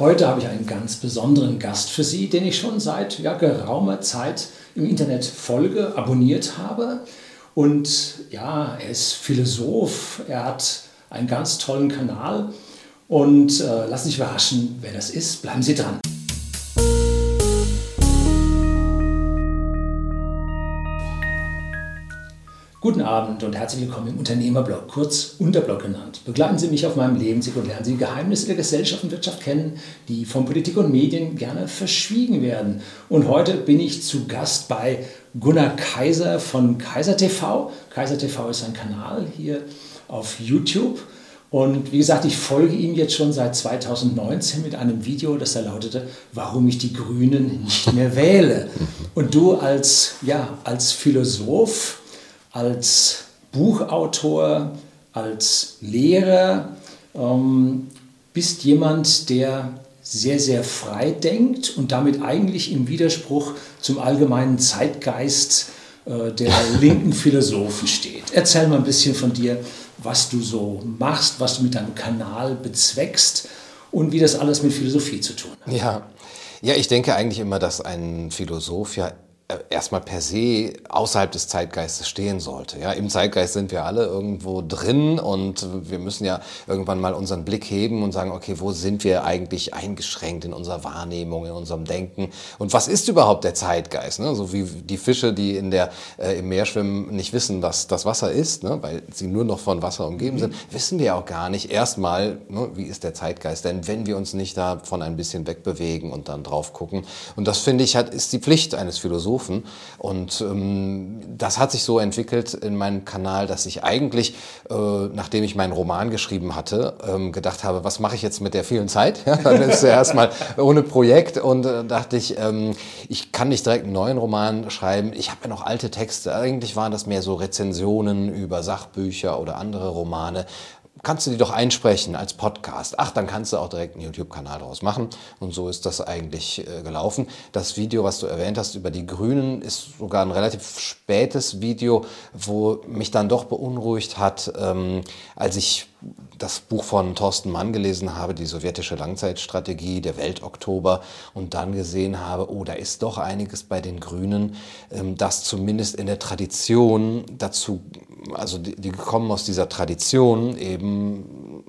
Heute habe ich einen ganz besonderen Gast für Sie, den ich schon seit ja, geraumer Zeit im Internet folge, abonniert habe. Und ja, er ist Philosoph, er hat einen ganz tollen Kanal. Und äh, lassen Sie sich überraschen, wer das ist. Bleiben Sie dran. Guten Abend und herzlich willkommen im Unternehmerblog, kurz Unterblog genannt. Begleiten Sie mich auf meinem Lebensweg und lernen Sie Geheimnisse der Gesellschaft und Wirtschaft kennen, die von Politik und Medien gerne verschwiegen werden. Und heute bin ich zu Gast bei Gunnar Kaiser von Kaiser TV. Kaiser TV ist ein Kanal hier auf YouTube. Und wie gesagt, ich folge ihm jetzt schon seit 2019 mit einem Video, das da lautete, warum ich die Grünen nicht mehr wähle. Und du als, ja, als Philosoph, als Buchautor, als Lehrer, ähm, bist jemand, der sehr, sehr frei denkt und damit eigentlich im Widerspruch zum allgemeinen Zeitgeist äh, der linken Philosophen steht. Erzähl mal ein bisschen von dir, was du so machst, was du mit deinem Kanal bezweckst und wie das alles mit Philosophie zu tun hat. Ja, ja ich denke eigentlich immer, dass ein Philosoph ja erstmal per se außerhalb des Zeitgeistes stehen sollte. Ja, Im Zeitgeist sind wir alle irgendwo drin und wir müssen ja irgendwann mal unseren Blick heben und sagen, okay, wo sind wir eigentlich eingeschränkt in unserer Wahrnehmung, in unserem Denken und was ist überhaupt der Zeitgeist? Ne? So wie die Fische, die in der, äh, im Meer schwimmen, nicht wissen, was das Wasser ist, ne? weil sie nur noch von Wasser umgeben mhm. sind, wissen wir auch gar nicht erstmal, ne, wie ist der Zeitgeist, denn wenn wir uns nicht davon ein bisschen wegbewegen und dann drauf gucken und das finde ich, hat, ist die Pflicht eines Philosophen, Philosophen. Und ähm, das hat sich so entwickelt in meinem Kanal, dass ich eigentlich, äh, nachdem ich meinen Roman geschrieben hatte, ähm, gedacht habe, was mache ich jetzt mit der vielen Zeit? Ja, dann ist er erstmal ohne Projekt und äh, dachte ich, ähm, ich kann nicht direkt einen neuen Roman schreiben. Ich habe ja noch alte Texte. Eigentlich waren das mehr so Rezensionen über Sachbücher oder andere Romane kannst du die doch einsprechen als Podcast. Ach, dann kannst du auch direkt einen YouTube-Kanal daraus machen. Und so ist das eigentlich äh, gelaufen. Das Video, was du erwähnt hast über die Grünen, ist sogar ein relativ spätes Video, wo mich dann doch beunruhigt hat, ähm, als ich das Buch von Thorsten Mann gelesen habe, die sowjetische Langzeitstrategie, der Weltoktober, und dann gesehen habe, oh, da ist doch einiges bei den Grünen, ähm, das zumindest in der Tradition dazu, also die, die kommen aus dieser Tradition eben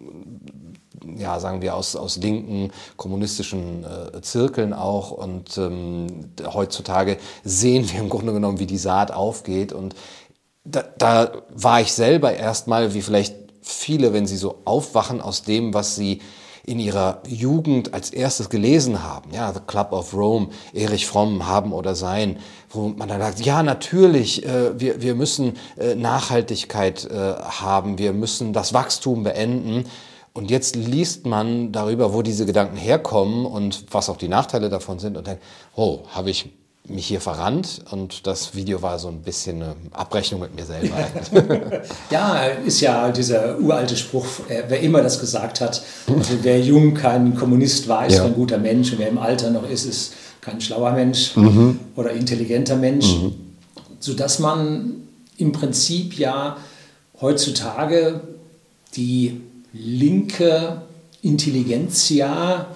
ja, sagen wir, aus, aus linken kommunistischen äh, Zirkeln auch. Und ähm, heutzutage sehen wir im Grunde genommen, wie die Saat aufgeht. Und da, da war ich selber erstmal, wie vielleicht viele, wenn sie so aufwachen aus dem, was sie in ihrer Jugend als erstes gelesen haben, ja, The Club of Rome, Erich Fromm, haben oder sein, wo man dann sagt, ja, natürlich, äh, wir, wir müssen äh, Nachhaltigkeit äh, haben, wir müssen das Wachstum beenden. Und jetzt liest man darüber, wo diese Gedanken herkommen und was auch die Nachteile davon sind und denkt, oh, habe ich mich hier verrannt und das Video war so ein bisschen eine Abrechnung mit mir selber. ja, ist ja dieser uralte Spruch, äh, wer immer das gesagt hat, also wer jung kein Kommunist war, ist ja. ein guter Mensch und wer im Alter noch ist, ist kein schlauer Mensch mhm. oder intelligenter Mensch, mhm. sodass man im Prinzip ja heutzutage die linke Intelligenzia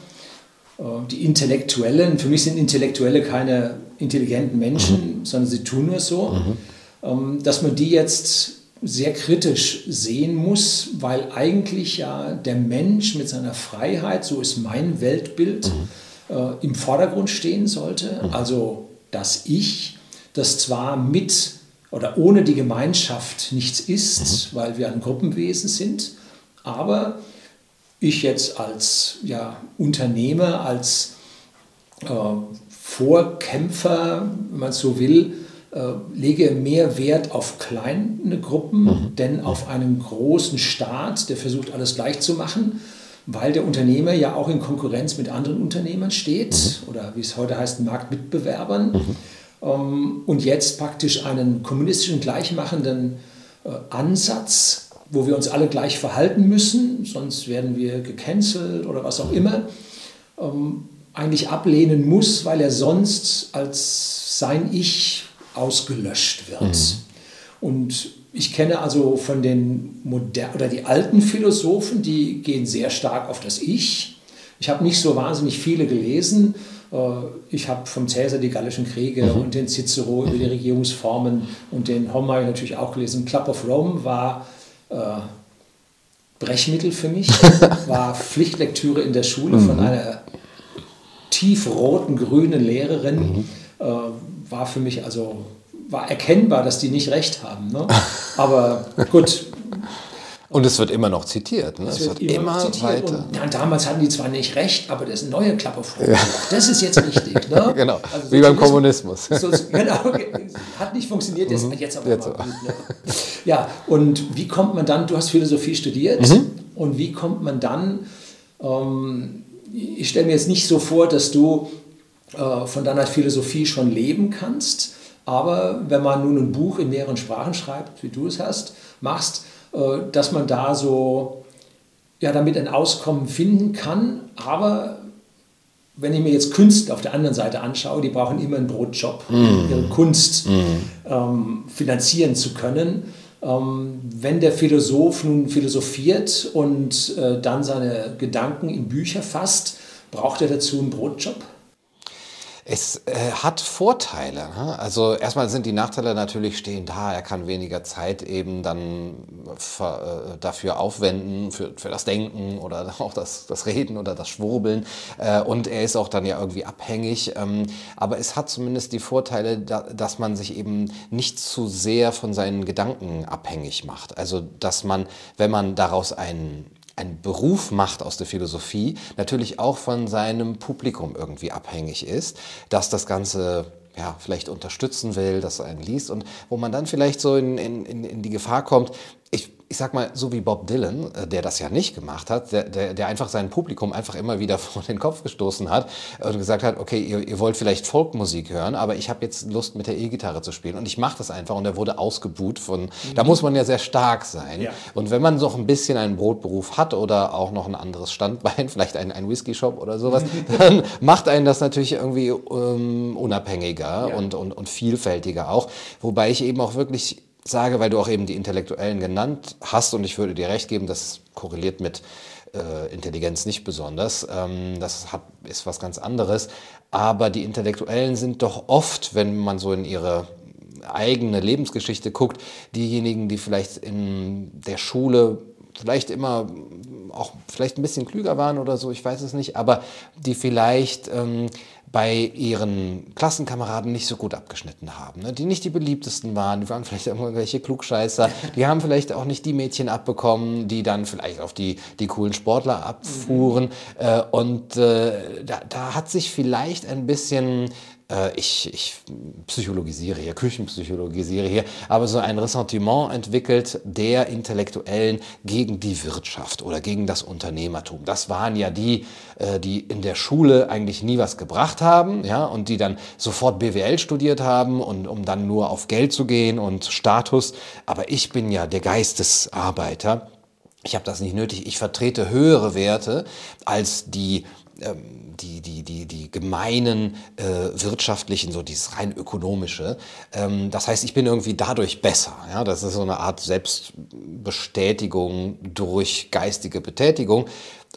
äh, die Intellektuellen, für mich sind Intellektuelle keine intelligenten Menschen, mhm. sondern sie tun nur so, mhm. Ähm, dass man die jetzt sehr kritisch sehen muss, weil eigentlich ja der Mensch mit seiner Freiheit, so ist mein Weltbild, mhm. äh, im Vordergrund stehen sollte. Mhm. Also das Ich, das zwar mit oder ohne die Gemeinschaft nichts ist, mhm. weil wir ein Gruppenwesen sind, aber ich jetzt als ja, Unternehmer, als äh, Vorkämpfer, wenn man so will, äh, lege mehr Wert auf kleine Gruppen, mhm. denn auf einen großen Staat, der versucht, alles gleich zu machen, weil der Unternehmer ja auch in Konkurrenz mit anderen Unternehmern steht mhm. oder wie es heute heißt, Marktmitbewerbern. Mhm. Ähm, und jetzt praktisch einen kommunistischen, gleichmachenden äh, Ansatz wo wir uns alle gleich verhalten müssen, sonst werden wir gecancelt oder was auch immer, ähm, eigentlich ablehnen muss, weil er sonst als sein Ich ausgelöscht wird. Mhm. Und ich kenne also von den modernen oder die alten Philosophen, die gehen sehr stark auf das Ich. Ich habe nicht so wahnsinnig viele gelesen. Äh, ich habe vom Cäsar die Gallischen Kriege mhm. und den Cicero über die Regierungsformen und den Homer natürlich auch gelesen. Club of Rome war äh, Brechmittel für mich, war Pflichtlektüre in der Schule mhm. von einer tiefroten, grünen Lehrerin. Mhm. Äh, war für mich also war erkennbar, dass die nicht recht haben. Ne? Aber gut, und es wird immer noch zitiert. Ne? Es, wird, wird immer, immer weiter. Und, ja, damals hatten die zwar nicht recht, aber das neue Klappe vor. Ja. Das ist jetzt richtig. Ne? genau, also wie beim Kommunismus. So, genau, hat nicht funktioniert, jetzt, mhm. jetzt aber jetzt mal gut, ne? Ja, und wie kommt man dann, du hast Philosophie studiert, mhm. und wie kommt man dann, ähm, ich stelle mir jetzt nicht so vor, dass du äh, von deiner Philosophie schon leben kannst, aber wenn man nun ein Buch in mehreren Sprachen schreibt, wie du es hast, machst, äh, dass man da so ja, damit ein Auskommen finden kann. Aber wenn ich mir jetzt Künstler auf der anderen Seite anschaue, die brauchen immer einen Brotjob, mm. ihre Kunst mm. ähm, finanzieren zu können. Ähm, wenn der Philosoph nun philosophiert und äh, dann seine Gedanken in Bücher fasst, braucht er dazu einen Brotjob? Es äh, hat Vorteile. Ne? Also erstmal sind die Nachteile natürlich stehen da. Er kann weniger Zeit eben dann für, äh, dafür aufwenden, für, für das Denken oder auch das, das Reden oder das Schwurbeln. Äh, und er ist auch dann ja irgendwie abhängig. Ähm, aber es hat zumindest die Vorteile, da, dass man sich eben nicht zu sehr von seinen Gedanken abhängig macht. Also dass man, wenn man daraus einen einen Beruf macht aus der Philosophie, natürlich auch von seinem Publikum irgendwie abhängig ist, dass das Ganze ja, vielleicht unterstützen will, dass er einen liest und wo man dann vielleicht so in, in, in die Gefahr kommt, ich ich sag mal, so wie Bob Dylan, äh, der das ja nicht gemacht hat, der, der, der einfach sein Publikum einfach immer wieder vor den Kopf gestoßen hat und gesagt hat, okay, ihr, ihr wollt vielleicht Folkmusik hören, aber ich habe jetzt Lust mit der E-Gitarre zu spielen und ich mache das einfach und er wurde ausgebuht von, mhm. da muss man ja sehr stark sein. Ja. Und wenn man noch ein bisschen einen Brotberuf hat oder auch noch ein anderes Standbein, vielleicht ein, ein Whisky-Shop oder sowas, dann macht einen das natürlich irgendwie ähm, unabhängiger ja. und, und, und vielfältiger auch. Wobei ich eben auch wirklich sage, weil du auch eben die Intellektuellen genannt hast und ich würde dir recht geben, das korreliert mit äh, Intelligenz nicht besonders. Ähm, das hat, ist was ganz anderes. Aber die Intellektuellen sind doch oft, wenn man so in ihre eigene Lebensgeschichte guckt, diejenigen, die vielleicht in der Schule vielleicht immer auch vielleicht ein bisschen klüger waren oder so, ich weiß es nicht, aber die vielleicht ähm, bei ihren Klassenkameraden nicht so gut abgeschnitten haben, ne? die nicht die beliebtesten waren, die waren vielleicht irgendwelche Klugscheißer, die haben vielleicht auch nicht die Mädchen abbekommen, die dann vielleicht auf die, die coolen Sportler abfuhren. Mhm. Äh, und äh, da, da hat sich vielleicht ein bisschen äh, ich, ich psychologisiere hier, Küchenpsychologisiere hier, aber so ein Ressentiment entwickelt der Intellektuellen gegen die Wirtschaft oder gegen das Unternehmertum. Das waren ja die, äh, die in der Schule eigentlich nie was gebracht haben, ja, und die dann sofort BWL studiert haben und um dann nur auf Geld zu gehen und Status. Aber ich bin ja der Geistesarbeiter. Ich habe das nicht nötig. Ich vertrete höhere Werte als die ähm, die, die, die, die gemeinen äh, wirtschaftlichen, so dieses rein ökonomische. Ähm, das heißt, ich bin irgendwie dadurch besser. Ja? Das ist so eine Art Selbstbestätigung durch geistige Betätigung.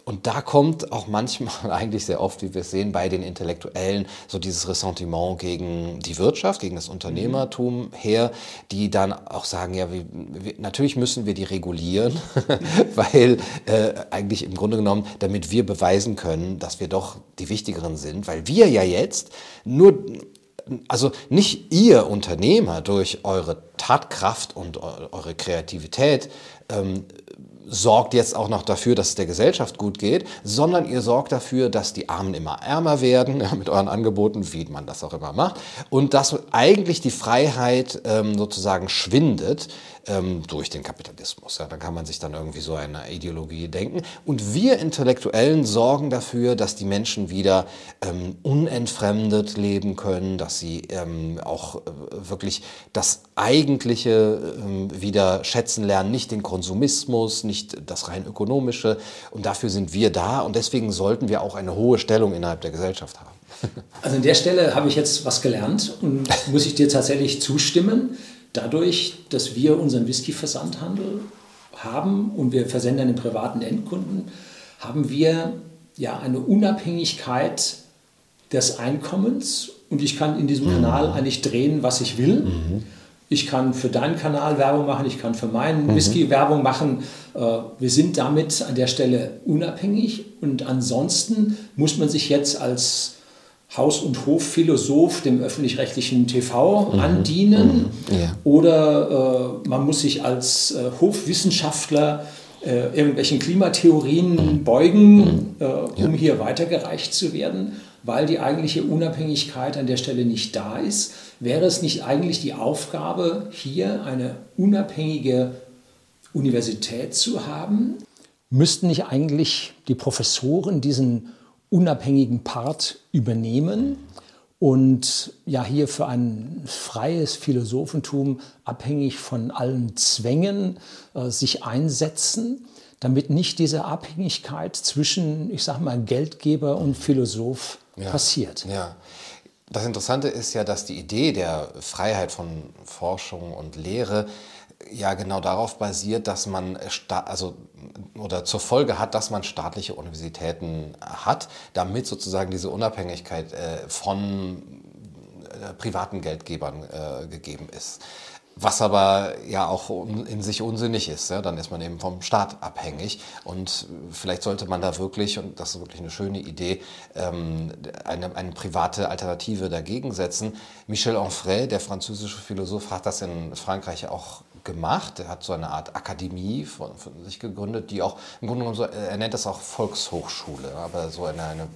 Und da kommt auch manchmal, eigentlich sehr oft, wie wir es sehen, bei den Intellektuellen so dieses Ressentiment gegen die Wirtschaft, gegen das Unternehmertum her, die dann auch sagen, ja, wir, wir, natürlich müssen wir die regulieren, weil äh, eigentlich im Grunde genommen, damit wir beweisen können, dass wir doch die Wichtigeren sind, weil wir ja jetzt nur also nicht ihr Unternehmer durch eure Tatkraft und eure Kreativität ähm, sorgt jetzt auch noch dafür, dass es der Gesellschaft gut geht, sondern ihr sorgt dafür, dass die Armen immer ärmer werden, ja, mit euren Angeboten, wie man das auch immer macht, und dass eigentlich die Freiheit ähm, sozusagen schwindet, ähm, durch den Kapitalismus. Ja, da kann man sich dann irgendwie so eine Ideologie denken. Und wir Intellektuellen sorgen dafür, dass die Menschen wieder ähm, unentfremdet leben können, dass sie ähm, auch äh, wirklich das Eigentliche ähm, wieder schätzen lernen, nicht den Konsumismus, nicht das rein ökonomische. Und dafür sind wir da und deswegen sollten wir auch eine hohe Stellung innerhalb der Gesellschaft haben. Also an der Stelle habe ich jetzt was gelernt und muss ich dir tatsächlich zustimmen dadurch, dass wir unseren Whisky-Versandhandel haben und wir versenden den privaten Endkunden, haben wir ja, eine Unabhängigkeit des Einkommens und ich kann in diesem mhm. Kanal eigentlich drehen, was ich will. Mhm. Ich kann für deinen Kanal Werbung machen, ich kann für meinen mhm. Whisky Werbung machen. Äh, wir sind damit an der Stelle unabhängig und ansonsten muss man sich jetzt als Haus- und Hofphilosoph dem öffentlich-rechtlichen TV mhm. andienen mhm. Ja. oder äh, man muss sich als äh, Hofwissenschaftler äh, irgendwelchen Klimatheorien mhm. beugen, mhm. äh, um ja. hier weitergereicht zu werden, weil die eigentliche Unabhängigkeit an der Stelle nicht da ist. Wäre es nicht eigentlich die Aufgabe, hier eine unabhängige Universität zu haben? Müssten nicht eigentlich die Professoren diesen unabhängigen Part übernehmen und ja hier für ein freies Philosophentum abhängig von allen Zwängen äh, sich einsetzen, damit nicht diese Abhängigkeit zwischen, ich sage mal, Geldgeber und Philosoph ja, passiert. Ja. Das Interessante ist ja, dass die Idee der Freiheit von Forschung und Lehre ja genau darauf basiert, dass man also oder zur Folge hat, dass man staatliche Universitäten hat, damit sozusagen diese Unabhängigkeit äh, von äh, privaten Geldgebern äh, gegeben ist. Was aber ja auch in sich unsinnig ist. Ja? Dann ist man eben vom Staat abhängig. Und vielleicht sollte man da wirklich, und das ist wirklich eine schöne Idee, ähm, eine, eine private Alternative dagegen setzen. Michel Onfray, der französische Philosoph, hat das in Frankreich auch gemacht. Er hat so eine Art Akademie von, von sich gegründet, die auch im Grunde genommen, so, er nennt das auch Volkshochschule, aber so eine, eine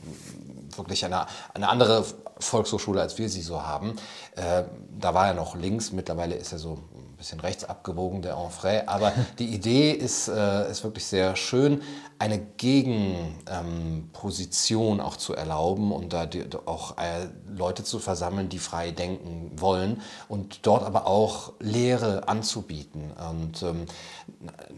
wirklich eine, eine andere Volkshochschule, als wir sie so haben. Äh, da war er noch links, mittlerweile ist er so ein bisschen rechts abgewogen, der Enfray. Aber die Idee ist, äh, ist wirklich sehr schön, eine Gegenposition ähm, auch zu erlauben und da die, auch äh, Leute zu versammeln, die frei denken wollen und dort aber auch Lehre anzubieten. Und ähm,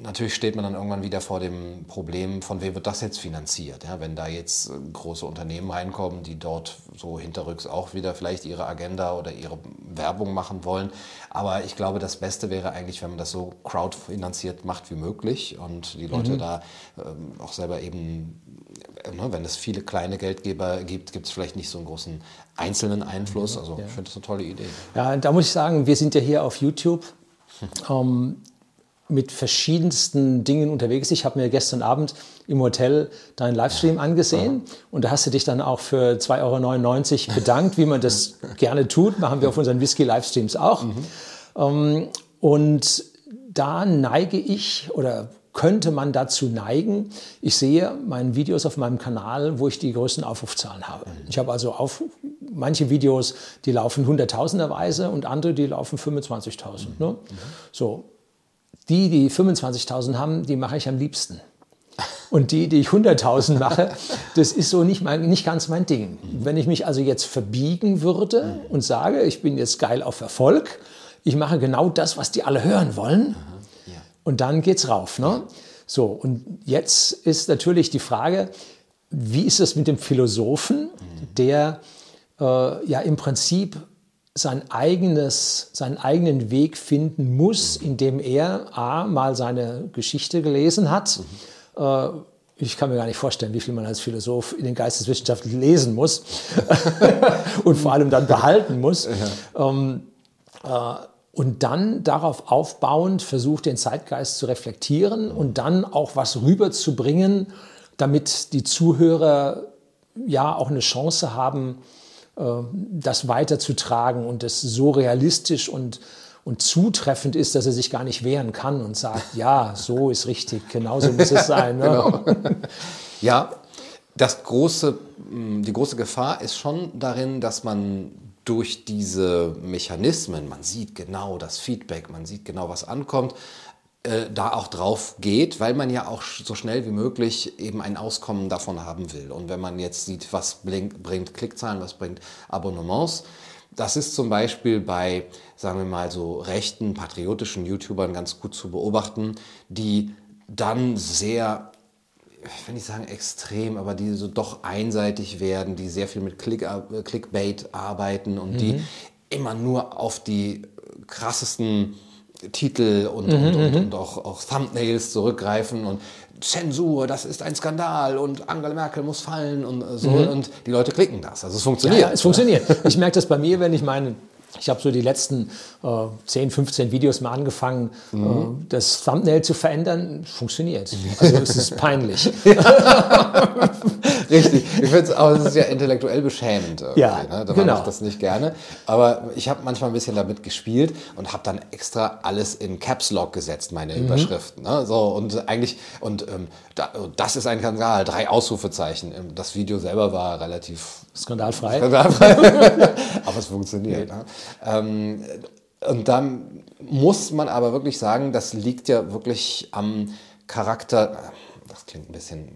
natürlich steht man dann irgendwann wieder vor dem Problem, von wem wird das jetzt finanziert? Ja, wenn da jetzt äh, große Unternehmen reinkommen, die dort so hinterrücks auch wieder vielleicht ihre Agenda oder ihre Werbung machen wollen. Aber ich glaube, das Beste wäre eigentlich, wenn man das so crowdfinanziert macht wie möglich und die Leute mhm. da ähm, auch selber eben, äh, ne, wenn es viele kleine Geldgeber gibt, gibt es vielleicht nicht so einen großen einzelnen Einfluss. Also ja. ich finde das eine tolle Idee. Ja, da muss ich sagen, wir sind ja hier auf YouTube. Ähm, mit verschiedensten Dingen unterwegs. Ich habe mir gestern Abend im Hotel deinen Livestream angesehen und da hast du dich dann auch für 2,99 Euro bedankt, wie man das gerne tut. Machen wir auf unseren Whisky-Livestreams auch. Mhm. Ähm, und da neige ich oder könnte man dazu neigen. Ich sehe meine Videos auf meinem Kanal, wo ich die größten Aufrufzahlen habe. Ich habe also auf, manche Videos, die laufen hunderttausenderweise und andere, die laufen 25.000. Ne? So, die, die 25.000 haben, die mache ich am liebsten. Und die, die ich 100.000 mache, das ist so nicht, mein, nicht ganz mein Ding. Wenn ich mich also jetzt verbiegen würde und sage, ich bin jetzt geil auf Erfolg, ich mache genau das, was die alle hören wollen, und dann geht's rauf. Ne? So, und jetzt ist natürlich die Frage, wie ist es mit dem Philosophen, der äh, ja im Prinzip sein eigenes, seinen eigenen Weg finden muss, indem er A, mal seine Geschichte gelesen hat. Äh, ich kann mir gar nicht vorstellen, wie viel man als Philosoph in den Geisteswissenschaften lesen muss und vor allem dann behalten muss. Ja. Ähm, äh, und dann darauf aufbauend versucht, den Zeitgeist zu reflektieren und dann auch was rüberzubringen, damit die Zuhörer ja auch eine Chance haben, äh, das weiterzutragen und es so realistisch und, und zutreffend ist, dass er sich gar nicht wehren kann und sagt, ja, so ist richtig, genauso muss es sein. Ne? Genau. Ja, das große, die große Gefahr ist schon darin, dass man durch diese Mechanismen, man sieht genau das Feedback, man sieht genau, was ankommt, äh, da auch drauf geht, weil man ja auch so schnell wie möglich eben ein Auskommen davon haben will. Und wenn man jetzt sieht, was bringt, bringt Klickzahlen, was bringt Abonnements, das ist zum Beispiel bei, sagen wir mal, so rechten, patriotischen YouTubern ganz gut zu beobachten, die dann sehr ich will nicht sagen extrem, aber die so doch einseitig werden, die sehr viel mit Click, äh, Clickbait arbeiten und mhm. die immer nur auf die krassesten Titel und, mhm, und, und, mhm. und, auch, auch Thumbnails zurückgreifen und Zensur, das ist ein Skandal und Angela Merkel muss fallen und so. Mhm. Und die Leute klicken das. Also es funktioniert. Ja, ja es funktioniert. Ich merke das bei mir, wenn ich meine ich habe so die letzten äh, 10, 15 Videos mal angefangen, mhm. äh, das Thumbnail zu verändern. Funktioniert. Also es ist peinlich. Richtig. Ich finde es auch, es ist ja intellektuell beschämend. Ja, ne? Da genau. mache ich das nicht gerne. Aber ich habe manchmal ein bisschen damit gespielt und habe dann extra alles in Caps Lock gesetzt, meine mhm. Überschriften. Ne? So, und eigentlich, und ähm, da, das ist ein Skandal, drei Ausrufezeichen. Ähm, das Video selber war relativ skandalfrei. skandalfrei. aber es funktioniert. Ne? Ähm, und dann muss man aber wirklich sagen, das liegt ja wirklich am Charakter das klingt ein bisschen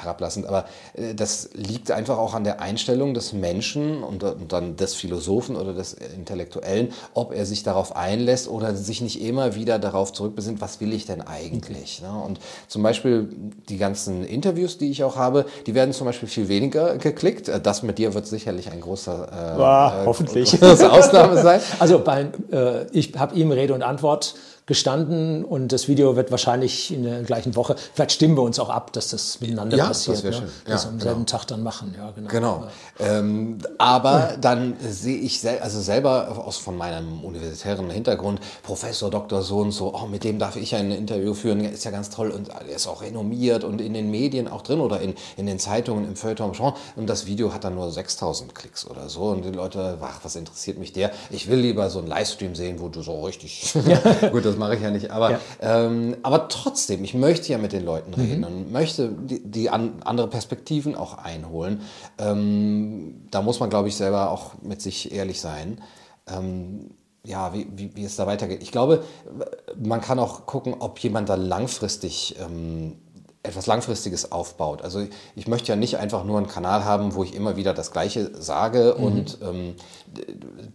herablassend, aber äh, das liegt einfach auch an der Einstellung des Menschen und, dann des Philosophen oder des Intellektuellen, ob er sich darauf einlässt oder sich nicht immer wieder darauf zurückbesinnt, was will ich denn eigentlich? Okay. Ne? Und zum Beispiel die ganzen Interviews, die ich auch habe, die werden zum Beispiel viel weniger geklickt. Äh, das mit dir wird sicherlich ein großer äh, Boah, hoffentlich. Ausnahme sein. Also bei, äh, ich habe ihm Rede und Antwort gestanden und das Video wird wahrscheinlich in der gleichen Woche, vielleicht stimmen wir uns auch ab, dass das miteinander ja, passiert. Das wäre schön. Ne? Das am selben genau. Tag dann machen, ja, genau. Genau. Ähm, aber dann sehe ich sel also selber aus von meinem universitären Hintergrund, Professor, Doktor so und so, oh, mit dem darf ich ein Interview führen, ist ja ganz toll und er ist auch renommiert und in den Medien auch drin oder in, in den Zeitungen im Feuilleton und das Video hat dann nur 6000 Klicks oder so und die Leute, ach, was interessiert mich der? Ich will lieber so einen Livestream sehen, wo du so richtig, gut, das mache ich ja nicht. Aber, ja. Ähm, aber trotzdem, ich möchte ja mit den Leuten reden mhm. und möchte die, die an, andere Perspektiven auch einholen. Ähm, da muss man, glaube ich, selber auch mit sich ehrlich sein. Ähm, ja, wie, wie, wie es da weitergeht. Ich glaube, man kann auch gucken, ob jemand da langfristig ähm, etwas Langfristiges aufbaut. Also ich möchte ja nicht einfach nur einen Kanal haben, wo ich immer wieder das Gleiche sage mhm. und ähm,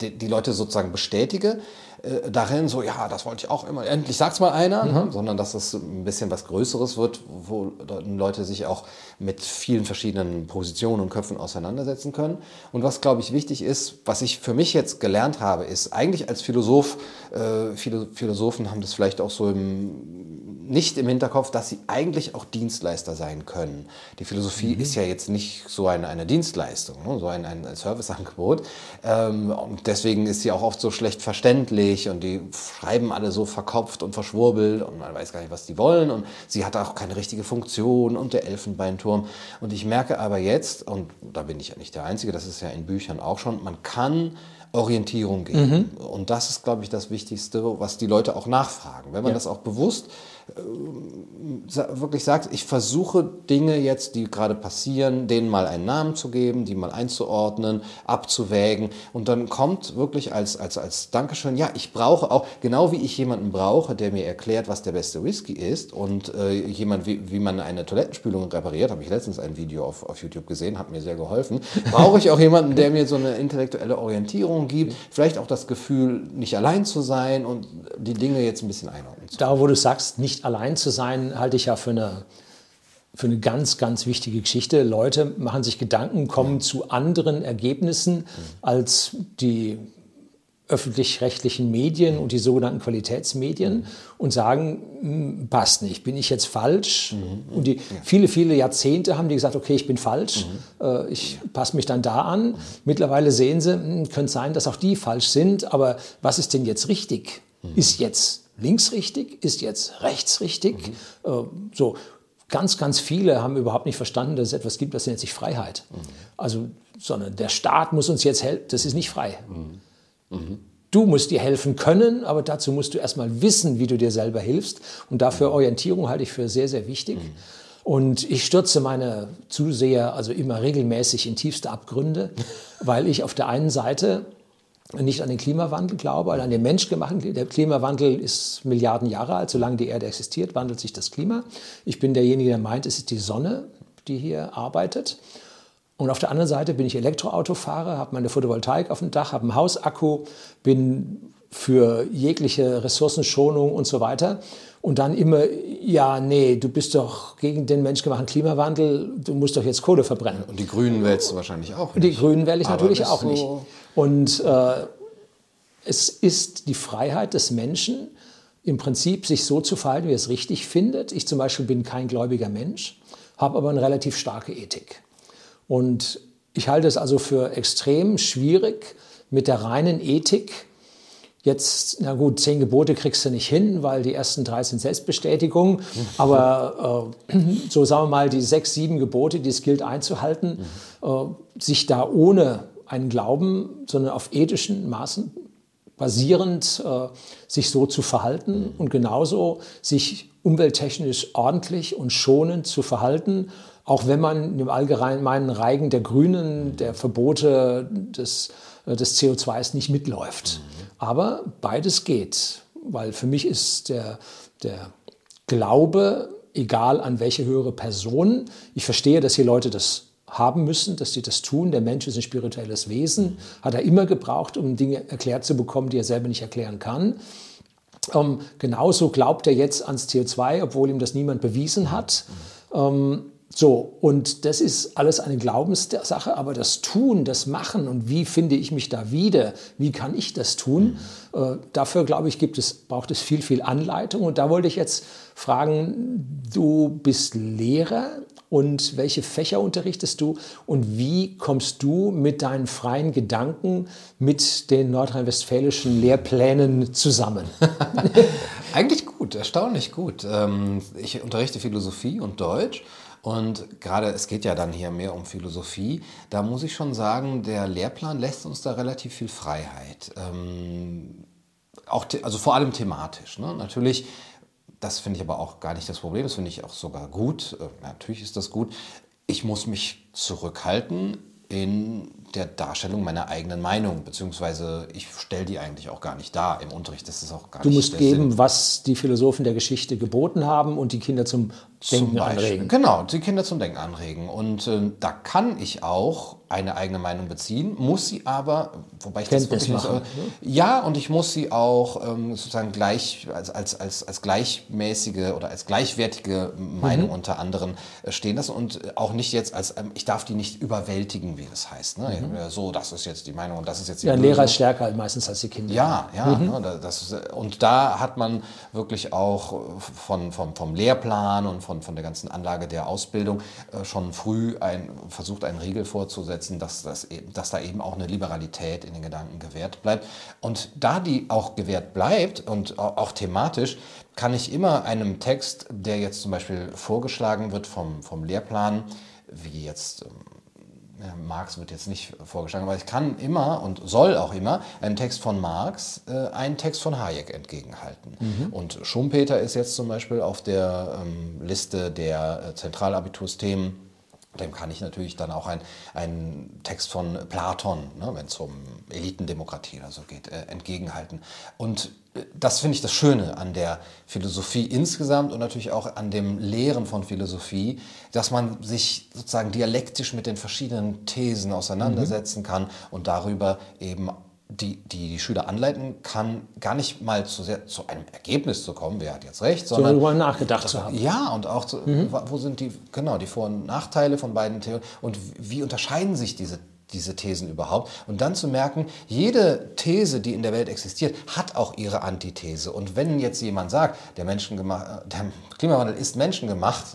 die, die, Leute sozusagen bestätige, äh, darin so, ja, das wollte ich auch immer, endlich sagt's mal einer, ne? mhm. ne? sondern dass es ein bisschen was Größeres wird, wo Leute sich auch mit vielen verschiedenen Positionen und Köpfen auseinandersetzen können. Und was, glaube ich, wichtig ist, was ich für mich jetzt gelernt habe, ist eigentlich als Philosoph, äh, viele Philosophen haben das vielleicht auch so im, nicht im Hinterkopf, dass sie eigentlich auch Dienstleister sein können. Die Philosophie mhm. ist ja jetzt nicht so eine, eine Dienstleistung, ne? so ein, ein Serviceangebot. Ähm, und deswegen ist sie auch oft so schlecht verständlich nicht und die schreiben alle so verkopft und verschwurbelt und man weiß gar nicht, was die wollen und sie hat auch keine richtige Funktion und der Elfenbeinturm. Und ich merke aber jetzt, und da bin ich ja nicht der Einzige, das ist ja in Büchern auch schon, man kann Orientierung geben. Mhm. Und das ist, glaube ich, das Wichtigste, was die Leute auch nachfragen. Wenn man ja. das auch bewusst wirklich sagt, ich versuche Dinge jetzt, die gerade passieren, denen mal einen Namen zu geben, die mal einzuordnen, abzuwägen und dann kommt wirklich als, als, als Dankeschön, ja, ich brauche auch, genau wie ich jemanden brauche, der mir erklärt, was der beste Whisky ist und äh, jemand, wie, wie man eine Toilettenspülung repariert, habe ich letztens ein Video auf, auf YouTube gesehen, hat mir sehr geholfen, brauche ich auch jemanden, der mir so eine intellektuelle Orientierung gibt, vielleicht auch das Gefühl, nicht allein zu sein und die Dinge jetzt ein bisschen einordnen. Da, wo du sagst, nicht nicht allein zu sein, halte ich ja für eine, für eine ganz, ganz wichtige Geschichte. Leute machen sich Gedanken, kommen zu anderen Ergebnissen als die öffentlich-rechtlichen Medien und die sogenannten Qualitätsmedien und sagen, hm, passt nicht, bin ich jetzt falsch? Mhm. Und die, viele, viele Jahrzehnte haben die gesagt, okay, ich bin falsch, mhm. äh, ich passe mich dann da an. Mhm. Mittlerweile sehen sie, hm, könnte sein, dass auch die falsch sind, aber was ist denn jetzt richtig? Mhm. Ist jetzt links richtig, ist jetzt rechts richtig. Mhm. Äh, so ganz, ganz viele haben überhaupt nicht verstanden, dass es etwas gibt, das nennt sich Freiheit. Mhm. Also, sondern der Staat muss uns jetzt helfen, das ist nicht frei. Mhm. mhm. Du musst dir helfen können, aber dazu musst du erstmal wissen, wie du dir selber hilfst. Und dafür mhm. Orientierung halte ich für sehr, sehr wichtig. Mhm. Und ich stürze meine Zuseher also immer regelmäßig in tiefste Abgründe, weil ich auf der einen Seite nicht an den Klimawandel glaube, an den menschgemachten. Der Klimawandel ist Milliarden Jahre alt. Solange die Erde existiert, wandelt sich das Klima. Ich bin derjenige, der meint, es ist die Sonne, die hier arbeitet. Und auf der anderen Seite bin ich Elektroautofahrer, habe meine Photovoltaik auf dem Dach, habe einen Hausakku, bin für jegliche Ressourcenschonung und so weiter. Und dann immer, ja, nee, du bist doch gegen den menschgemachten Klimawandel, du musst doch jetzt Kohle verbrennen. Und die Grünen wählst du wahrscheinlich auch nicht. Die Grünen wähle ich Aber natürlich auch nicht. Und äh, es ist die Freiheit des Menschen, im Prinzip sich so zu verhalten, wie er es richtig findet. Ich zum Beispiel bin kein gläubiger Mensch, habe aber eine relativ starke Ethik. Und ich halte es also für extrem schwierig, mit der reinen Ethik Jetzt, na gut, zehn Gebote kriegst du nicht hin, weil die ersten drei sind Selbstbestätigung. Aber äh, so sagen wir mal, die sechs, sieben Gebote, die es gilt einzuhalten, mhm. äh, sich da ohne einen Glauben, sondern auf ethischen Maßen basierend äh, sich so zu verhalten mhm. und genauso sich umwelttechnisch ordentlich und schonend zu verhalten, auch wenn man im allgemeinen Reigen der Grünen, der Verbote des, äh, des CO2s nicht mitläuft. Mhm. Aber beides geht, weil für mich ist der, der Glaube, egal an welche höhere Person, ich verstehe, dass hier Leute das haben müssen, dass sie das tun. Der Mensch ist ein spirituelles Wesen, hat er immer gebraucht, um Dinge erklärt zu bekommen, die er selber nicht erklären kann. Ähm, genauso glaubt er jetzt ans CO2, obwohl ihm das niemand bewiesen hat. Ähm, so, und das ist alles eine Glaubenssache, aber das Tun, das Machen und wie finde ich mich da wieder, wie kann ich das tun, äh, dafür glaube ich, gibt es, braucht es viel, viel Anleitung. Und da wollte ich jetzt fragen, du bist Lehrer und welche Fächer unterrichtest du und wie kommst du mit deinen freien Gedanken mit den nordrhein-westfälischen Lehrplänen zusammen? Eigentlich gut, erstaunlich gut. Ähm, ich unterrichte Philosophie und Deutsch und gerade, es geht ja dann hier mehr um Philosophie, da muss ich schon sagen, der Lehrplan lässt uns da relativ viel Freiheit. Ähm, auch also vor allem thematisch. Ne? Natürlich, das finde ich aber auch gar nicht das Problem, das finde ich auch sogar gut. Äh, natürlich ist das gut. Ich muss mich zurückhalten in der Darstellung meiner eigenen Meinung, beziehungsweise ich stelle die eigentlich auch gar nicht dar im Unterricht. Das ist auch gar du nicht musst geben, Sinn. was die Philosophen der Geschichte geboten haben und die Kinder zum Denken zum anregen. Genau, die Kinder zum Denken anregen. Und äh, da kann ich auch eine eigene Meinung beziehen, muss sie aber, wobei ich Kenntnis das wirklich machen, nicht, äh, ja, und ich muss sie auch ähm, sozusagen gleich als, als, als, als gleichmäßige oder als gleichwertige Meinung mhm. unter anderen äh, stehen lassen und auch nicht jetzt als, ähm, ich darf die nicht überwältigen, wie das heißt. Ne? Mhm. So, das ist jetzt die Meinung und das ist jetzt die Ja, ein Lehrer ist stärker meistens als die Kinder. Ja, ja. Mhm. Ne, das, und da hat man wirklich auch von, vom, vom Lehrplan und von, von der ganzen Anlage der Ausbildung äh, schon früh ein, versucht, einen Riegel vorzusetzen setzen, dass, das, e-, dass da eben auch eine Liberalität in den Gedanken gewährt bleibt. Und da die auch gewährt bleibt und auch thematisch, kann ich immer einem Text, der jetzt zum Beispiel vorgeschlagen wird vom, vom Lehrplan, wie jetzt ähm, Marx wird jetzt nicht vorgeschlagen, aber ich kann immer und soll auch immer einen Text von Marx äh, einen Text von Hayek entgegenhalten. Mhm. Und Schumpeter ist jetzt zum Beispiel auf der ähm, Liste der äh, Zentralabitursthemen dem kann ich natürlich dann auch einen Text von Platon, ne, wenn es um Elitendemokratie oder so geht, äh, entgegenhalten. Und äh, das finde ich das Schöne an der Philosophie insgesamt und natürlich auch an dem Lehren von Philosophie, dass man sich sozusagen dialektisch mit den verschiedenen Thesen auseinandersetzen mhm. kann und darüber eben die, die die Schüler anleiten kann, gar nicht mal zu, sehr, zu einem Ergebnis zu kommen, wer hat jetzt recht, sondern darüber nachgedacht zu haben. Ja, und auch zu, mhm. wo sind die, genau, die Vor- und Nachteile von beiden Theorien und wie unterscheiden sich diese diese Thesen überhaupt und dann zu merken, jede These, die in der Welt existiert, hat auch ihre Antithese. Und wenn jetzt jemand sagt, der, der Klimawandel ist menschengemacht,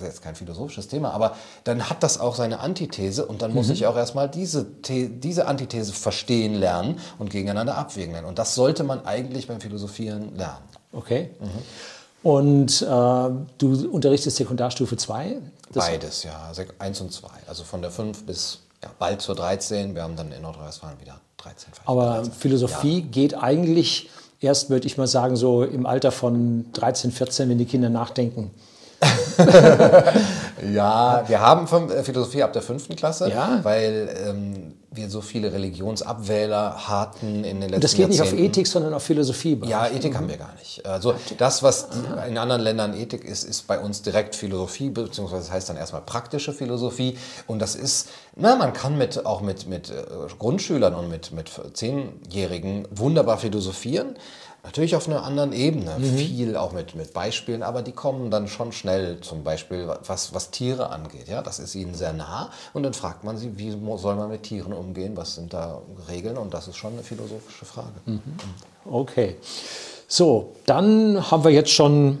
ist jetzt kein philosophisches Thema, aber dann hat das auch seine Antithese und dann muss mhm. ich auch erstmal diese, diese Antithese verstehen lernen und gegeneinander abwägen lernen. Und das sollte man eigentlich beim Philosophieren lernen. Okay. Mhm. Und äh, du unterrichtest Sekundarstufe 2? Beides, ja. 1 und 2. Also von der 5 bis ja, bald zur 13. Wir haben dann in Nordrhein-Westfalen wieder 13. Aber 13. Philosophie ja. geht eigentlich erst, würde ich mal sagen, so im Alter von 13, 14, wenn die Kinder nachdenken. ja, wir haben äh, Philosophie ab der fünften Klasse, ja. weil ähm, wir so viele Religionsabwähler hatten in den letzten Jahren. Das geht nicht auf Ethik, sondern auf Philosophie. Ja, Ethik mhm. haben wir gar nicht. Also das, was in anderen Ländern Ethik ist, ist bei uns direkt Philosophie, beziehungsweise das heißt dann erstmal praktische Philosophie. Und das ist, na, man kann mit, auch mit, mit äh, Grundschülern und mit, mit Zehnjährigen wunderbar philosophieren. Natürlich auf einer anderen Ebene, mhm. viel auch mit, mit Beispielen, aber die kommen dann schon schnell, zum Beispiel was, was Tiere angeht. Ja? Das ist ihnen sehr nah und dann fragt man sie, wie soll man mit Tieren umgehen, was sind da Regeln und das ist schon eine philosophische Frage. Mhm. Okay. So, dann haben wir jetzt schon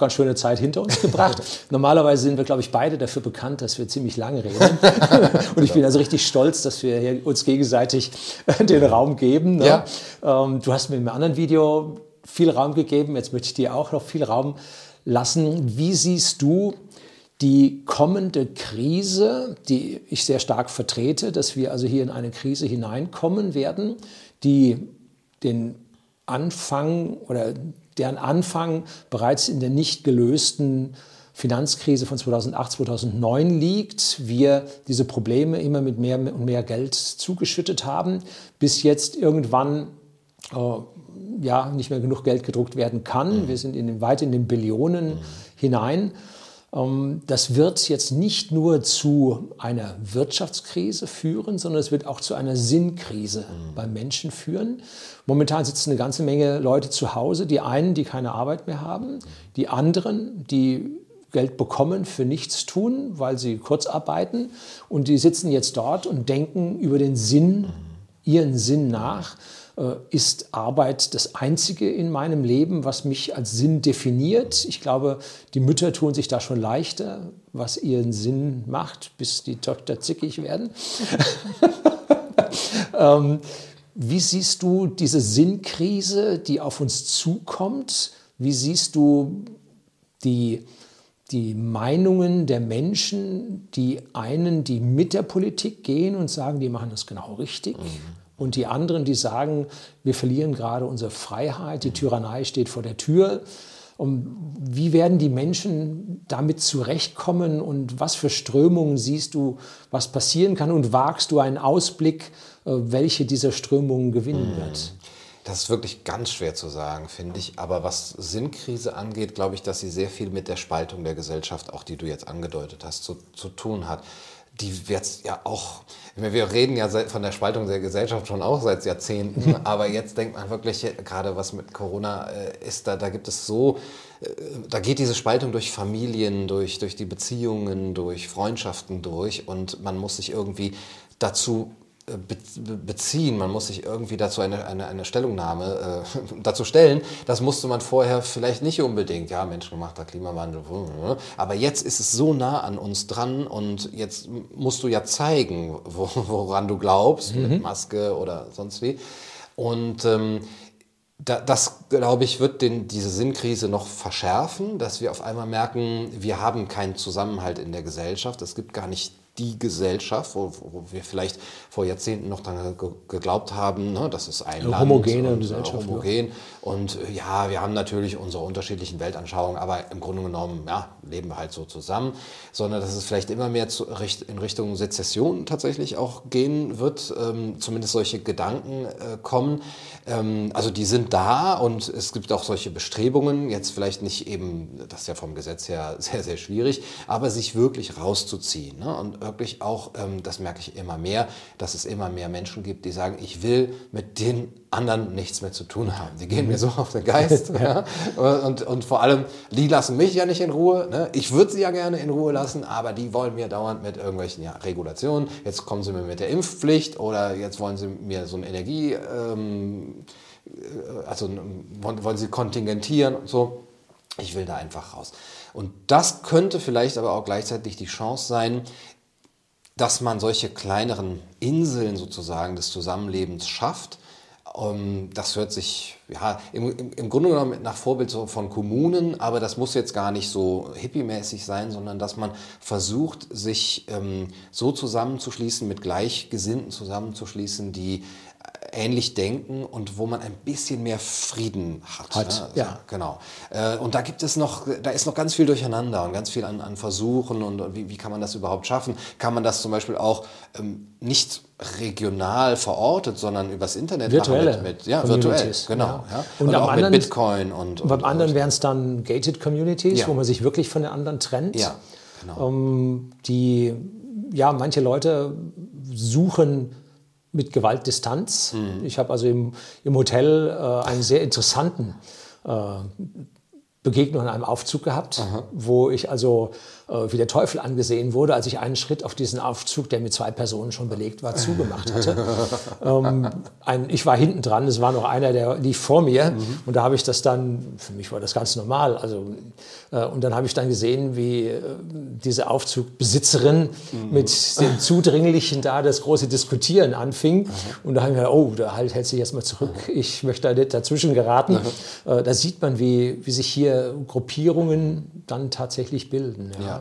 ganz schöne Zeit hinter uns gebracht. Normalerweise sind wir, glaube ich, beide dafür bekannt, dass wir ziemlich lange reden. Und ich bin also richtig stolz, dass wir uns gegenseitig den Raum geben. Ne? Ja. Ähm, du hast mir im anderen Video viel Raum gegeben. Jetzt möchte ich dir auch noch viel Raum lassen. Wie siehst du die kommende Krise, die ich sehr stark vertrete, dass wir also hier in eine Krise hineinkommen werden, die den Anfang oder deren Anfang bereits in der nicht gelösten Finanzkrise von 2008, 2009 liegt. Wir diese Probleme immer mit mehr und mehr Geld zugeschüttet haben, bis jetzt irgendwann äh, ja nicht mehr genug Geld gedruckt werden kann. Mhm. Wir sind in den, weit in den Billionen mhm. hinein. Ähm, das wird jetzt nicht nur zu einer Wirtschaftskrise führen, sondern es wird auch zu einer Sinnkrise mhm. beim Menschen führen. Momentan sitzen eine ganze Menge Leute zu Hause. Die einen, die keine Arbeit mehr haben, die anderen, die Geld bekommen für nichts tun, weil sie kurz arbeiten. Und die sitzen jetzt dort und denken über den Sinn, ihren Sinn nach. Äh, ist Arbeit das Einzige in meinem Leben, was mich als Sinn definiert. Ich glaube, die Mütter tun sich da schon leichter, was ihren Sinn macht, bis die Töchter zickig werden. ähm, wie siehst du diese Sinnkrise, die auf uns zukommt? Wie siehst du die, die Meinungen der Menschen, die einen, die mit der Politik gehen und sagen, die machen das genau richtig? Mhm und die anderen, die sagen, wir verlieren gerade unsere Freiheit, die Tyrannei steht vor der Tür. Und wie werden die Menschen damit zurechtkommen und was für Strömungen siehst du, was passieren kann und wagst du einen Ausblick, äh, welche dieser Strömungen gewinnen wird? Hm. Das ist wirklich ganz schwer zu sagen, finde ich. Aber was Sinnkrise angeht, glaube ich, dass sie sehr viel mit der Spaltung der Gesellschaft, auch die du jetzt angedeutet hast, zu, zu tun hat die wird ja auch, wir reden ja von der Spaltung der Gesellschaft schon auch seit Jahrzehnten, aber jetzt denkt man wirklich, gerade was mit Corona äh, ist, da, da gibt es so, äh, da geht diese Spaltung durch Familien, durch, durch die Beziehungen, durch Freundschaften durch und man muss sich irgendwie dazu beziehen, man muss sich irgendwie dazu eine, eine, eine Stellungnahme äh, dazu stellen. Das musste man vorher vielleicht nicht unbedingt. Ja, menschengemachter Klimawandel. Aber jetzt ist es so nah an uns dran und jetzt musst du ja zeigen, wo, woran du glaubst, mhm. mit Maske oder sonst wie. Und ähm, da, das, glaube ich, wird den, diese Sinnkrise noch verschärfen, dass wir auf einmal merken, wir haben keinen Zusammenhalt in der Gesellschaft. Es gibt gar nicht die Gesellschaft, wo, wo, wir vielleicht vor Jahrzehnten noch daran geglaubt haben, ne, das ist ein Eine Land homogene und, äh, Gesellschaft. Homogen. Ja. Und äh, ja, wir haben natürlich unsere unterschiedlichen Weltanschauungen, aber im Grunde genommen ja, leben wir halt so zusammen, sondern dass es vielleicht immer mehr zu, in Richtung Sezession tatsächlich auch gehen wird, ähm, zumindest solche Gedanken äh, kommen. Ähm, also die sind da und es gibt auch solche Bestrebungen, jetzt vielleicht nicht eben, das ist ja vom Gesetz her sehr, sehr schwierig, aber sich wirklich rauszuziehen. Ne? Und wirklich auch, ähm, das merke ich immer mehr, dass es immer mehr Menschen gibt, die sagen, ich will mit den anderen nichts mehr zu tun haben. Die gehen mir so auf den Geist. ja. und, und vor allem, die lassen mich ja nicht in Ruhe. Ne? Ich würde sie ja gerne in Ruhe lassen, aber die wollen mir dauernd mit irgendwelchen ja, Regulationen. Jetzt kommen sie mir mit der Impfpflicht oder jetzt wollen sie mir so ein Energie, ähm, äh, also wollen, wollen sie kontingentieren und so. Ich will da einfach raus. Und das könnte vielleicht aber auch gleichzeitig die Chance sein, dass man solche kleineren Inseln sozusagen des Zusammenlebens schafft, ähm, das hört sich ja, im, im, Grunde genommen nach Vorbild von Kommunen, aber das muss jetzt gar nicht so hippiemäßig sein, sondern dass man versucht, sich ähm, so zusammenzuschließen, mit Gleichgesinnten zusammenzuschließen, die ähnlich denken und wo man ein bisschen mehr Frieden hat. hat ne? also, ja. Genau. Äh, und da gibt es noch, da ist noch ganz viel durcheinander und ganz viel an, an Versuchen und wie, wie kann man das überhaupt schaffen? Kann man das zum Beispiel auch ähm, nicht regional verortet, sondern übers Internet virtuelle machen mit, mit ja, virtuell, genau. Ja. Ja. Und, und auch anderen, mit Bitcoin und, und beim anderen wären es dann gated Communities, ja. wo man sich wirklich von den anderen trennt. Ja, genau. Ähm, die ja manche Leute suchen mit Gewaltdistanz. Mhm. Ich habe also im, im Hotel äh, einen sehr interessanten äh, Begegnung an einem Aufzug gehabt, Aha. wo ich also wie der Teufel angesehen wurde, als ich einen Schritt auf diesen Aufzug, der mit zwei Personen schon belegt war, zugemacht hatte. ähm, ein, ich war hinten dran, es war noch einer, der lief vor mir mhm. und da habe ich das dann, für mich war das ganz normal, also äh, und dann habe ich dann gesehen, wie äh, diese Aufzugbesitzerin mhm. mit dem Zudringlichen da das große Diskutieren anfing mhm. und da habe ich mir gedacht, oh, da halt hält sich erstmal zurück, ich möchte da nicht dazwischen geraten. Äh, da sieht man, wie, wie sich hier Gruppierungen dann tatsächlich bilden. Ja. ja.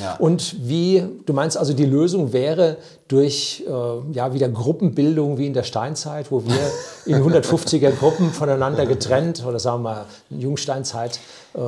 Ja. Und wie, du meinst also, die Lösung wäre durch äh, ja, wieder Gruppenbildung wie in der Steinzeit, wo wir in 150er Gruppen voneinander getrennt oder sagen wir mal Jungsteinzeit äh,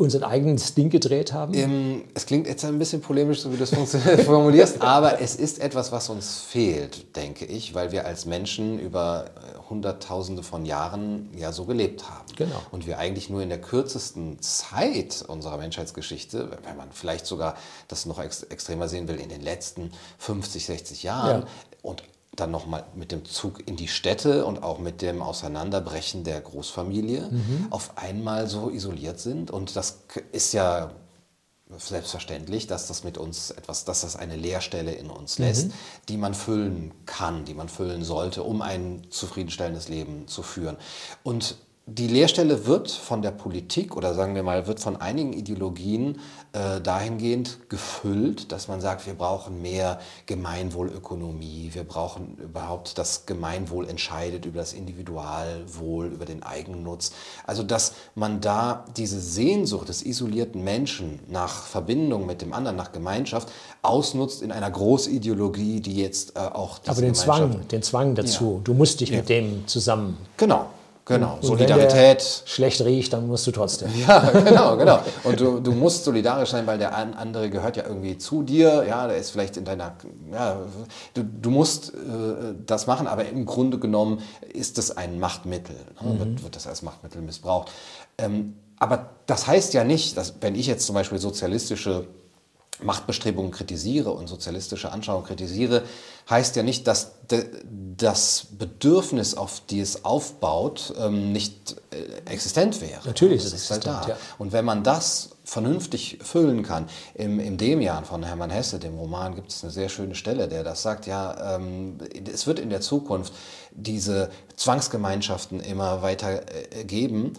unser eigenes Ding gedreht haben? Ähm, es klingt jetzt ein bisschen polemisch, so wie du es formulierst, aber es ist etwas, was uns fehlt, denke ich, weil wir als Menschen über äh, Hunderttausende von Jahren ja so gelebt haben. Genau. Und wir eigentlich nur in der kürzesten Zeit unserer Menschheitsgeschichte, wenn man vielleicht sogar das noch ex extremer sehen will, in den letzten 50, 60 Jahren ja. und dann nochmal mit dem Zug in die Städte und auch mit dem Auseinanderbrechen der Großfamilie mhm. auf einmal so isoliert sind. Und das ist ja selbstverständlich, dass das mit uns etwas, dass das eine Leerstelle in uns lässt, mhm. die man füllen kann, die man füllen sollte, um ein zufriedenstellendes Leben zu führen. Und die Leerstelle wird von der Politik oder sagen wir mal, wird von einigen Ideologien äh, dahingehend gefüllt, dass man sagt, wir brauchen mehr Gemeinwohlökonomie, wir brauchen überhaupt, das Gemeinwohl entscheidet über das Individualwohl, über den Eigennutz. Also dass man da diese Sehnsucht des isolierten Menschen nach Verbindung mit dem anderen, nach Gemeinschaft ausnutzt in einer Großideologie, die jetzt äh, auch... Aber den Zwang, den Zwang dazu, ja. du musst dich ja. mit dem zusammen... Genau, Genau, und Solidarität. schlecht riecht, dann musst du trotzdem. Ja, genau, genau. Und du, du musst solidarisch sein, weil der andere gehört ja irgendwie zu dir. Ja, der ist vielleicht in deiner. Ja, du, du musst äh, das machen, aber im Grunde genommen ist das ein Machtmittel. Ne? Mhm. Wird, wird das als Machtmittel missbraucht. Ähm, aber das heißt ja nicht, dass, wenn ich jetzt zum Beispiel sozialistische Machtbestrebungen kritisiere und sozialistische Anschauungen kritisiere, heißt ja nicht, dass das Bedürfnis, auf die es aufbaut, ähm, nicht äh, existent wäre. Natürlich ist es halt da. Ja. Und wenn man das vernünftig füllen kann, im, im Demian von Hermann Hesse, dem Roman, gibt es eine sehr schöne Stelle, der das sagt, ja, ähm, es wird in der Zukunft diese Zwangsgemeinschaften immer weiter äh, geben,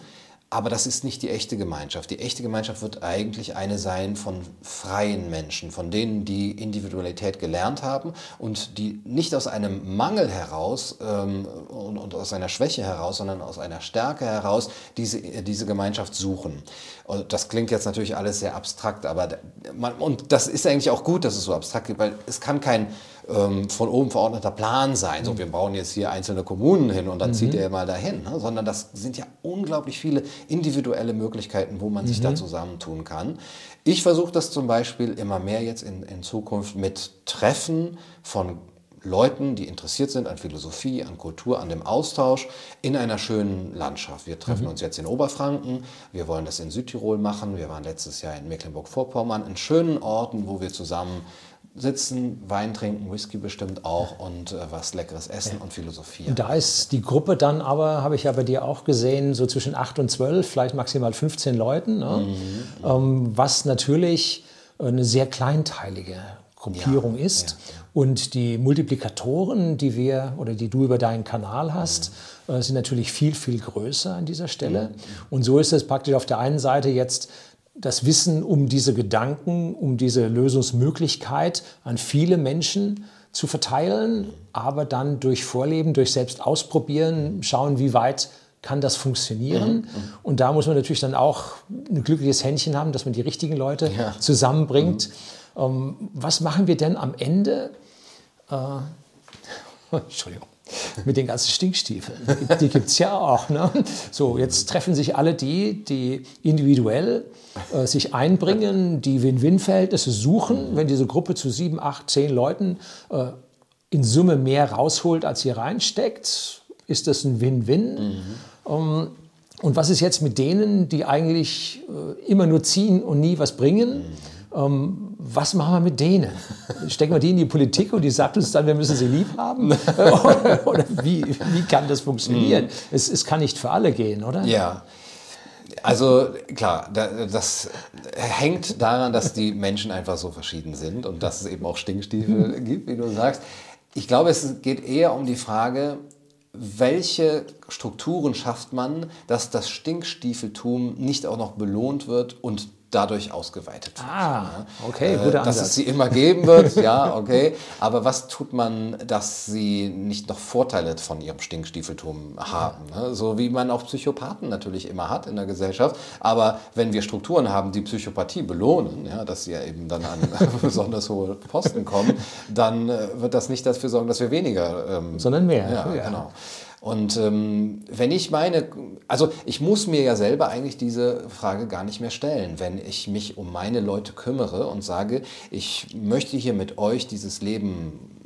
aber das ist nicht die echte Gemeinschaft. Die echte Gemeinschaft wird eigentlich eine sein von freien Menschen, von denen, die Individualität gelernt haben und die nicht aus einem Mangel heraus ähm, und, und, aus einer Schwäche heraus, sondern aus einer Stärke heraus diese, diese Gemeinschaft suchen. Und das klingt jetzt natürlich alles sehr abstrakt, aber man, und das ist eigentlich auch gut, dass es so abstrakt ist, weil es kann kein ähm, von oben verordneter Plan sein. So, wir bauen jetzt hier einzelne Kommunen hin und dann mhm. zieht ihr mal dahin. Ne? Sondern das sind ja unglaublich viele individuelle Möglichkeiten, wo man mhm. sich da zusammentun kann. Ich versuche das zum Beispiel immer mehr jetzt in, in Zukunft mit Treffen von Leuten, die interessiert sind an Philosophie, an Kultur, an dem Austausch in einer schönen Landschaft. Wir treffen mhm. uns jetzt in Oberfranken, wir wollen das in Südtirol machen, wir waren letztes Jahr in Mecklenburg-Vorpommern, in schönen Orten, wo wir zusammen sitzen, Wein trinken, Whisky bestimmt auch und äh, was Leckeres essen ja. und Philosophie. Und da ist die Gruppe dann aber, habe ich ja bei dir auch gesehen, so zwischen 8 und 12, vielleicht maximal 15 Leuten, ne? mhm. ähm, was natürlich eine sehr kleinteilige Gruppierung ja, ist. Ja, und die Multiplikatoren, die wir oder die du über deinen Kanal hast, mhm. äh, sind natürlich viel, viel größer an dieser Stelle. Mhm. Und so ist es praktisch auf der einen Seite jetzt das Wissen um diese Gedanken, um diese Lösungsmöglichkeit an viele Menschen zu verteilen, aber dann durch Vorleben, durch selbst ausprobieren, schauen, wie weit kann das funktionieren. Mhm, mhm. Und da muss man natürlich dann auch ein glückliches Händchen haben, dass man die richtigen Leute ja. zusammenbringt. Mhm. Ähm, was machen wir denn am Ende? Äh, Entschuldigung mit den ganzen Stinkstiefeln. Die gibt es ja auch. Ne? So, jetzt treffen sich alle die, die individuell äh, sich einbringen, die Win-Win-Verhältnisse suchen. Wenn diese Gruppe zu sieben, acht, zehn Leuten äh, in Summe mehr rausholt, als hier reinsteckt, ist das ein Win-Win. Mhm. Ähm, und was ist jetzt mit denen, die eigentlich äh, immer nur ziehen und nie was bringen? Mhm ähm, was machen wir mit denen? Stecken wir die in die Politik und die sagt uns dann, wir müssen sie lieb haben? oder, wie, wie kann das funktionieren? Mhm. Es, es kann nicht für alle gehen, oder? Ja. Also klar, das hängt daran, dass die Menschen einfach so verschieden sind und dass es eben auch Stinkstiefel gibt, wie du sagst. Ich glaube, es geht eher um die Frage, welche Strukturen schafft man, dass das Stinkstiefeltum nicht auch noch belohnt wird und dadurch ausgeweitet wird. Ah, okay, guter Ansatz. Dass es sie immer geben wird, ja, okay. Aber was tut man, dass sie nicht noch Vorteile von ihrem Stinkstiefeltum haben? Ne? So wie man auch Psychopathen natürlich immer hat in der Gesellschaft. Aber wenn wir Strukturen haben, die Psychopathie belohnen, ja, dass sie ja eben dann an besonders hohe Posten kommen, dann äh, wird das nicht dafür sorgen, dass wir weniger... Ähm, Sondern mehr. Ja, ja. genau. Und ähm, wenn ich meine, also ich muss mir ja selber eigentlich diese Frage gar nicht mehr stellen, wenn ich mich um meine Leute kümmere und sage, ich möchte hier mit euch dieses Leben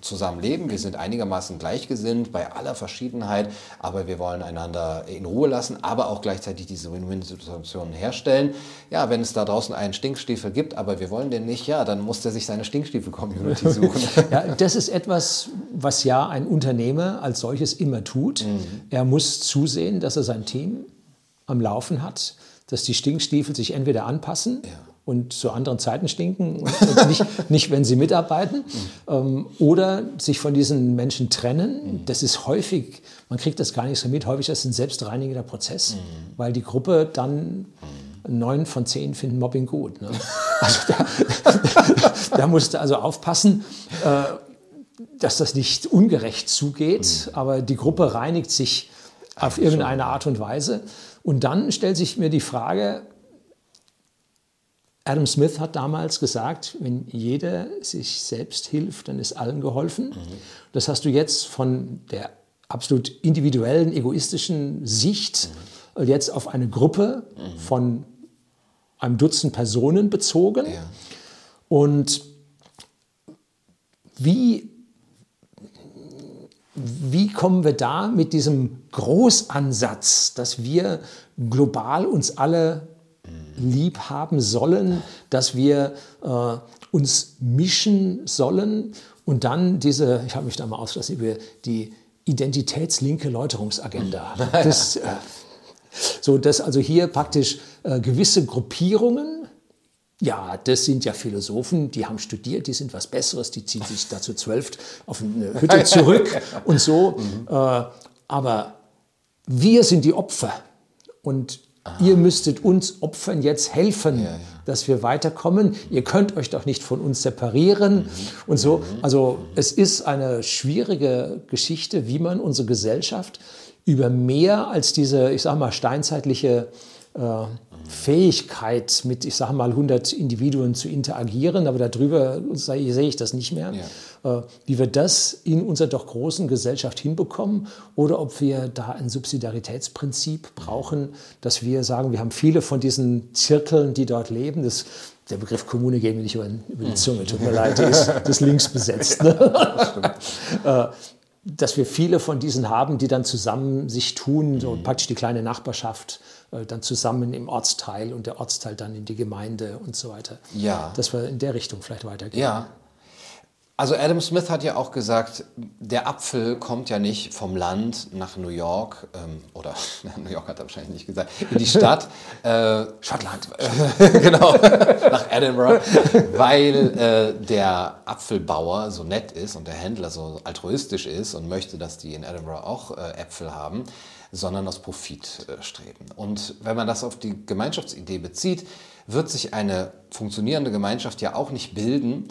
zusammenleben. Wir sind einigermaßen gleichgesinnt bei aller Verschiedenheit, aber wir wollen einander in Ruhe lassen, aber auch gleichzeitig diese Win-Win-Situationen herstellen. Ja, wenn es da draußen einen Stinkstiefel gibt, aber wir wollen den nicht, ja, dann muss der sich seine Stinkstiefel-Community suchen. ja, das ist etwas, was ja ein Unternehmer als solches immer tut. Mhm. Er muss zusehen, dass er sein Team am Laufen hat, dass die Stinkstiefel sich entweder anpassen ja und zu anderen Zeiten stinken nicht, nicht wenn sie mitarbeiten. Ähm, oder sich von diesen Menschen trennen. Das ist häufig, man kriegt das gar nicht so mit, häufig ist es ein selbstreinigender Prozess, mhm. weil die Gruppe dann neun von zehn finden Mobbing gut. Ne? Also da, da musst du also aufpassen, äh, dass das nicht ungerecht zugeht, mhm. aber die Gruppe reinigt sich auf irgendeine Art und Weise. Und dann stellt sich mir die Frage, Adam Smith hat damals gesagt, wenn jeder sich selbst hilft, dann ist allen geholfen. Mhm. Das hast du jetzt von der absolut individuellen, egoistischen Sicht mhm. jetzt auf eine Gruppe mhm. von einem Dutzend Personen bezogen. Ja. Und wie, wie kommen wir da mit diesem Großansatz, dass wir global uns alle lieb haben sollen, dass wir äh, uns mischen sollen und dann diese, ich habe mich da mal ausgelassen, über die identitätslinke Läuterungsagenda. Das, äh, so dass also hier praktisch äh, gewisse Gruppierungen, ja, das sind ja Philosophen, die haben studiert, die sind was Besseres, die ziehen sich dazu zwölf auf eine Hütte zurück und so. Mhm. Äh, aber wir sind die Opfer und Ihr müsstet uns Opfern jetzt helfen, ja, ja. dass wir weiterkommen. Ihr könnt euch doch nicht von uns separieren mhm. und so. Also es ist eine schwierige Geschichte, wie man unsere Gesellschaft über mehr als diese, ich sage mal, steinzeitliche Fähigkeit, mit, ich sage mal, 100 Individuen zu interagieren, aber darüber sehe ich das nicht mehr. Ja. Äh, wie wir das in unserer doch großen Gesellschaft hinbekommen oder ob wir da ein Subsidiaritätsprinzip brauchen, dass wir sagen, wir haben viele von diesen Zirkeln, die dort leben. Das, der Begriff Kommune geht mir nicht über, über die Zunge, tut mir leid, der ist das links besetzt. Ne? Äh, dass wir viele von diesen haben, die dann zusammen sich tun, so praktisch die kleine Nachbarschaft äh, dann zusammen im Ortsteil und der Ortsteil dann in die Gemeinde und so weiter. Ja. Dass wir in der Richtung vielleicht weitergehen. Ja. Also Adam Smith hat ja auch gesagt, der Apfel kommt ja nicht vom Land nach New York, ähm, oder New York hat er wahrscheinlich nicht gesagt, in die Stadt. Äh, Schottland. genau, nach Edinburgh, weil äh, der Apfelbauer so nett ist und der Händler so altruistisch ist und möchte, dass die in Edinburgh auch äh, Äpfel haben sondern aus Profit äh, streben. Und wenn man das auf die Gemeinschaftsidee bezieht, wird sich eine funktionierende Gemeinschaft ja auch nicht bilden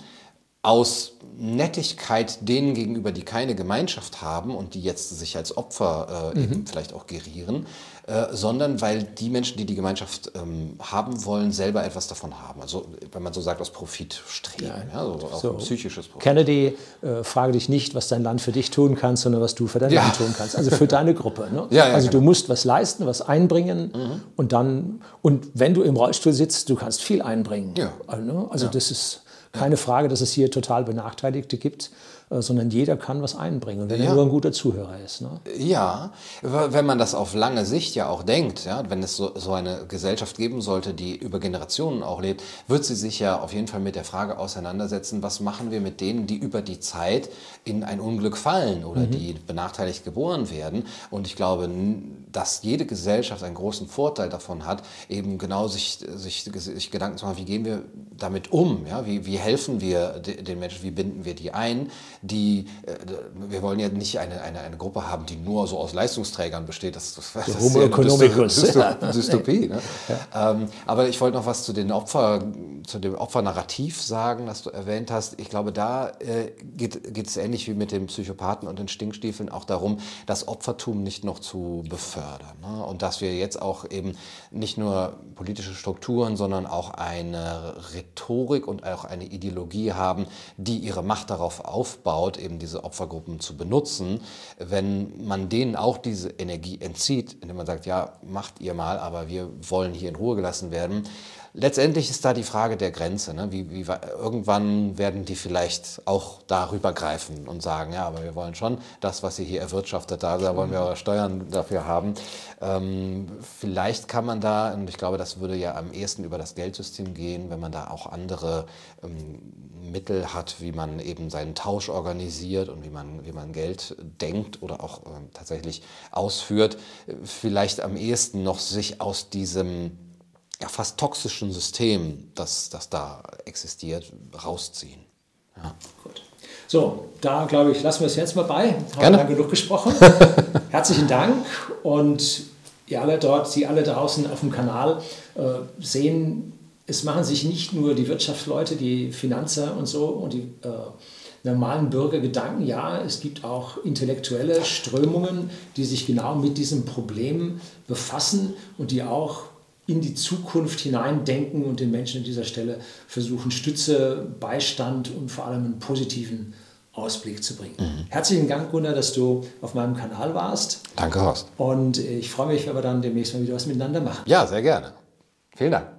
aus Nettigkeit denen gegenüber, die keine Gemeinschaft haben und die jetzt sich als Opfer äh, mhm. eben vielleicht auch gerieren, äh, sondern weil die Menschen, die die Gemeinschaft ähm, haben wollen, selber etwas davon haben. Also wenn man so sagt, aus Profit streben, ja, ja also auch so. psychisches Profit. Kennedy, äh, frage dich nicht, was dein Land für dich tun kann, sondern was du für dein ja. Land tun kannst. Also für deine Gruppe. Ne? Also genau. du musst was leisten, was einbringen mhm. und dann, und wenn du im Rollstuhl sitzt, du kannst viel einbringen. Ja. Also, ne? also das ist keine Frage, dass es hier total Benachteiligte gibt. Äh, sondern jeder kann was einbringen, wenn ja. er nur ein guter Zuhörer ist. Ne? Ja, wenn man das auf lange Sicht ja auch denkt, ja, wenn es so, so eine Gesellschaft geben sollte, die über Generationen auch lebt, wird sie sich ja auf jeden Fall mit der Frage auseinandersetzen, was machen wir mit denen, die über die Zeit in ein Unglück fallen oder mhm. die benachteiligt geboren werden. Und ich glaube, dass jede Gesellschaft einen großen Vorteil davon hat, eben genau sich, sich, sich Gedanken zu machen, wie gehen wir damit um, ja? wie, wie helfen wir den Menschen, wie binden wir die ein, die, äh, wir wollen ja nicht eine, eine, eine Gruppe haben, die nur so aus Leistungsträgern besteht, das, das, das ist ja eine Dystopie. Ne? Ja. Ähm, aber ich wollte noch was zu, den Opfer, zu dem Opfernarrativ sagen, das du erwähnt hast. Ich glaube, da äh, geht, es ähnlich wie mit den Psychopathen und den Stinkstiefeln auch darum, das Opfertum nicht noch zu befördern. Ne? Und dass wir jetzt auch eben nicht nur politische Strukturen, sondern auch eine Rhetorik und auch eine Ideologie haben, die ihre Macht darauf aufbaut, eben diese Opfergruppen zu benutzen. Wenn man denen auch diese Energie entzieht, indem man sagt, ja, macht ihr mal, aber wir wollen hier in Ruhe gelassen werden, Letztendlich ist da die Frage der Grenze. Ne? Wie, wie, irgendwann werden die vielleicht auch darüber greifen und sagen, ja, aber wir wollen schon das, was ihr hier erwirtschaftet, da, da wollen wir eure Steuern dafür haben. Ähm, vielleicht kann man da, und ich glaube, das würde ja am ehesten über das Geldsystem gehen, wenn man da auch andere ähm, Mittel hat, wie man eben seinen Tausch organisiert und wie man, wie man Geld denkt oder auch äh, tatsächlich ausführt, vielleicht am ehesten noch sich aus diesem ja, fast toxischen System, das, das da existiert, rausziehen. Ja. Gut. So, da glaube ich, lassen wir es jetzt mal bei. Haben Gerne. wir genug gesprochen. Herzlichen Dank und ihr alle dort, Sie alle draußen auf dem Kanal äh, sehen, es machen sich nicht nur die Wirtschaftsleute, die Finanzer und so und die äh, normalen Bürger Gedanken. Ja, es gibt auch intellektuelle Strömungen, die sich genau mit diesem Problem befassen und die auch in die Zukunft hineindenken und den Menschen an dieser Stelle versuchen, Stütze, Beistand und vor allem einen positiven Ausblick zu bringen. Mhm. Herzlichen Dank, Gunnar, dass du auf meinem Kanal warst. Danke, Horst. Und ich freue mich, wenn wir dann demnächst mal wieder was miteinander machen. Ja, sehr gerne. Vielen Dank.